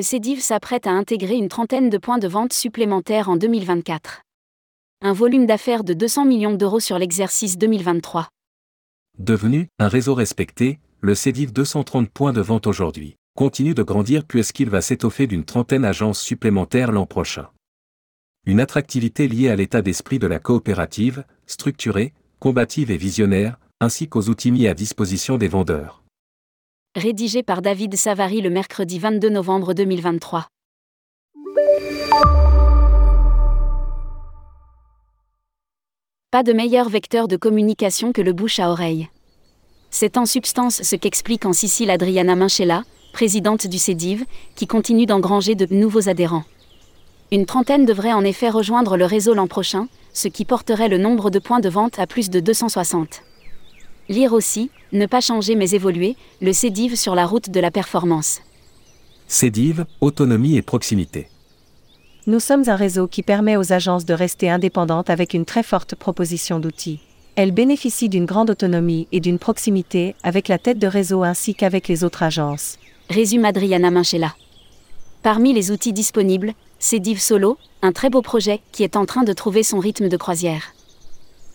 le CEDIV s'apprête à intégrer une trentaine de points de vente supplémentaires en 2024. Un volume d'affaires de 200 millions d'euros sur l'exercice 2023. Devenu un réseau respecté, le CEDIV 230 points de vente aujourd'hui continue de grandir puisqu'il va s'étoffer d'une trentaine d'agences supplémentaires l'an prochain. Une attractivité liée à l'état d'esprit de la coopérative, structurée, combative et visionnaire, ainsi qu'aux outils mis à disposition des vendeurs. Rédigé par David Savary le mercredi 22 novembre 2023. Pas de meilleur vecteur de communication que le bouche à oreille. C'est en substance ce qu'explique en Sicile Adriana Minchella, présidente du CEDIV, qui continue d'engranger de nouveaux adhérents. Une trentaine devrait en effet rejoindre le réseau l'an prochain, ce qui porterait le nombre de points de vente à plus de 260. Lire aussi, ne pas changer mais évoluer, le CEDIV sur la route de la performance. CEDIV, autonomie et proximité. Nous sommes un réseau qui permet aux agences de rester indépendantes avec une très forte proposition d'outils. Elles bénéficient d'une grande autonomie et d'une proximité avec la tête de réseau ainsi qu'avec les autres agences. Résume Adriana Minchella. Parmi les outils disponibles, CEDIV Solo, un très beau projet qui est en train de trouver son rythme de croisière.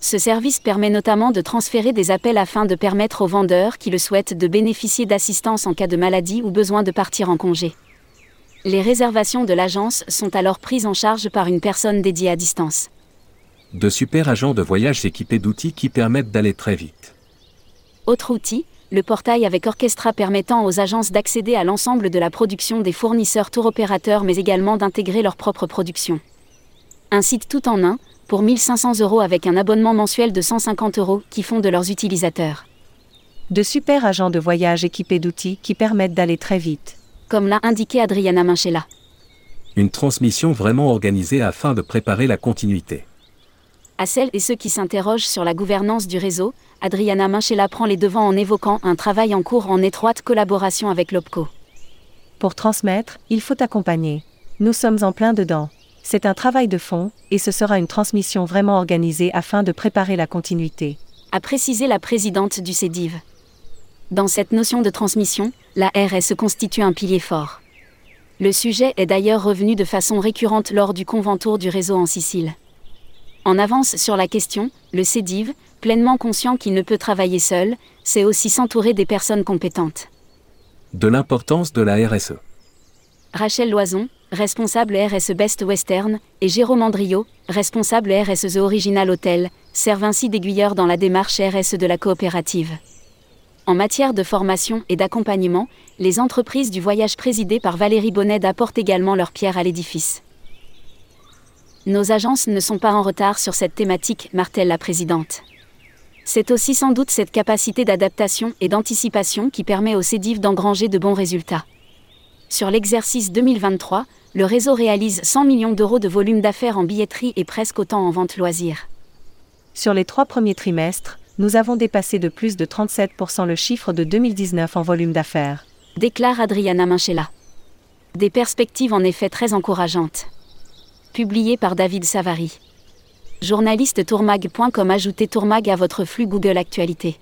Ce service permet notamment de transférer des appels afin de permettre aux vendeurs qui le souhaitent de bénéficier d'assistance en cas de maladie ou besoin de partir en congé. Les réservations de l'agence sont alors prises en charge par une personne dédiée à distance. De super agents de voyage équipés d'outils qui permettent d'aller très vite. Autre outil, le portail avec Orchestra permettant aux agences d'accéder à l'ensemble de la production des fournisseurs tour opérateurs mais également d'intégrer leur propre production. Un site tout en un, pour 1500 euros avec un abonnement mensuel de 150 euros qui font de leurs utilisateurs. De super agents de voyage équipés d'outils qui permettent d'aller très vite. Comme l'a indiqué Adriana Minchella. Une transmission vraiment organisée afin de préparer la continuité. À celles et ceux qui s'interrogent sur la gouvernance du réseau, Adriana Minchella prend les devants en évoquant un travail en cours en étroite collaboration avec l'OPCO. Pour transmettre, il faut accompagner. Nous sommes en plein dedans. C'est un travail de fond, et ce sera une transmission vraiment organisée afin de préparer la continuité. A précisé la présidente du CEDIV. Dans cette notion de transmission, la RSE constitue un pilier fort. Le sujet est d'ailleurs revenu de façon récurrente lors du conventour du réseau en Sicile. En avance sur la question, le CEDIV, pleinement conscient qu'il ne peut travailler seul, c'est aussi s'entourer des personnes compétentes. De l'importance de la RSE. Rachel Loison, responsable RSE Best Western, et Jérôme Andrio, responsable RSE The Original Hotel, servent ainsi d'aiguilleurs dans la démarche RSE de la coopérative. En matière de formation et d'accompagnement, les entreprises du voyage présidées par Valérie Bonnet apportent également leur pierre à l'édifice. Nos agences ne sont pas en retard sur cette thématique, martèle la présidente. C'est aussi sans doute cette capacité d'adaptation et d'anticipation qui permet au CEDIV d'engranger de bons résultats. Sur l'exercice 2023, le réseau réalise 100 millions d'euros de volume d'affaires en billetterie et presque autant en vente loisirs. Sur les trois premiers trimestres, nous avons dépassé de plus de 37% le chiffre de 2019 en volume d'affaires. Déclare Adriana Minchella. Des perspectives en effet très encourageantes publié par David Savary. Journaliste tourmag.com Ajoutez Tourmag à votre flux Google Actualité.